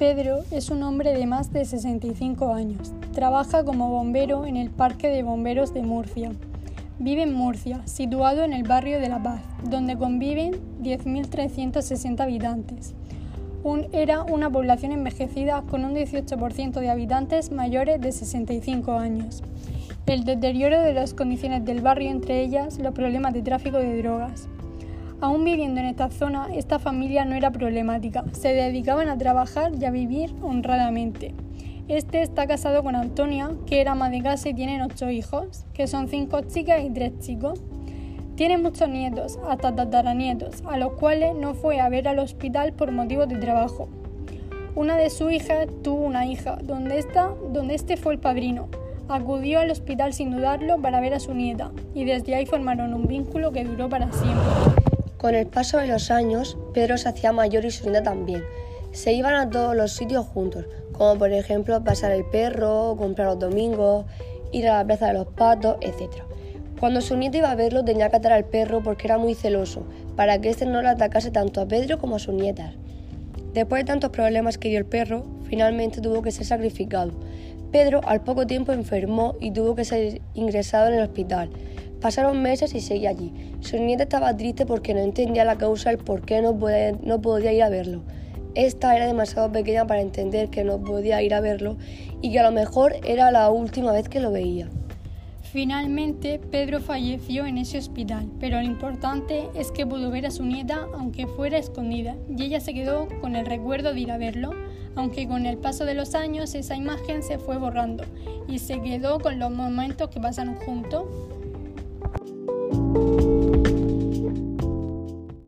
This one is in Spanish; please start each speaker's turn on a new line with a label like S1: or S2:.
S1: Pedro es un hombre de más de 65 años. Trabaja como bombero en el Parque de Bomberos de Murcia. Vive en Murcia, situado en el barrio de La Paz, donde conviven 10.360 habitantes. era una población envejecida con un 18% de habitantes mayores de 65 años. El deterioro de las condiciones del barrio, entre ellas los problemas de tráfico de drogas. Aún viviendo en esta zona, esta familia no era problemática, se dedicaban a trabajar y a vivir honradamente. Este está casado con Antonia, que era ama de casa y tienen ocho hijos, que son cinco chicas y tres chicos. Tiene muchos nietos, hasta tataranietos, a los cuales no fue a ver al hospital por motivos de trabajo. Una de sus hijas tuvo una hija, donde, esta, donde este fue el padrino. Acudió al hospital sin dudarlo para ver a su nieta, y desde ahí formaron un vínculo que duró para siempre.
S2: Con el paso de los años, Pedro se hacía mayor y su nieta también. Se iban a todos los sitios juntos, como por ejemplo pasar el perro, comprar los domingos, ir a la plaza de los patos, etc. Cuando su nieta iba a verlo tenía que atar al perro porque era muy celoso, para que éste no le atacase tanto a Pedro como a sus nietas. Después de tantos problemas que dio el perro, finalmente tuvo que ser sacrificado. Pedro al poco tiempo enfermó y tuvo que ser ingresado en el hospital. Pasaron meses y seguía allí. Su nieta estaba triste porque no entendía la causa, el por qué no podía, no podía ir a verlo. Esta era demasiado pequeña para entender que no podía ir a verlo y que a lo mejor era la última vez que lo veía.
S1: Finalmente, Pedro falleció en ese hospital, pero lo importante es que pudo ver a su nieta aunque fuera escondida, y ella se quedó con el recuerdo de ir a verlo, aunque con el paso de los años esa imagen se fue borrando y se quedó con los momentos que pasaron juntos.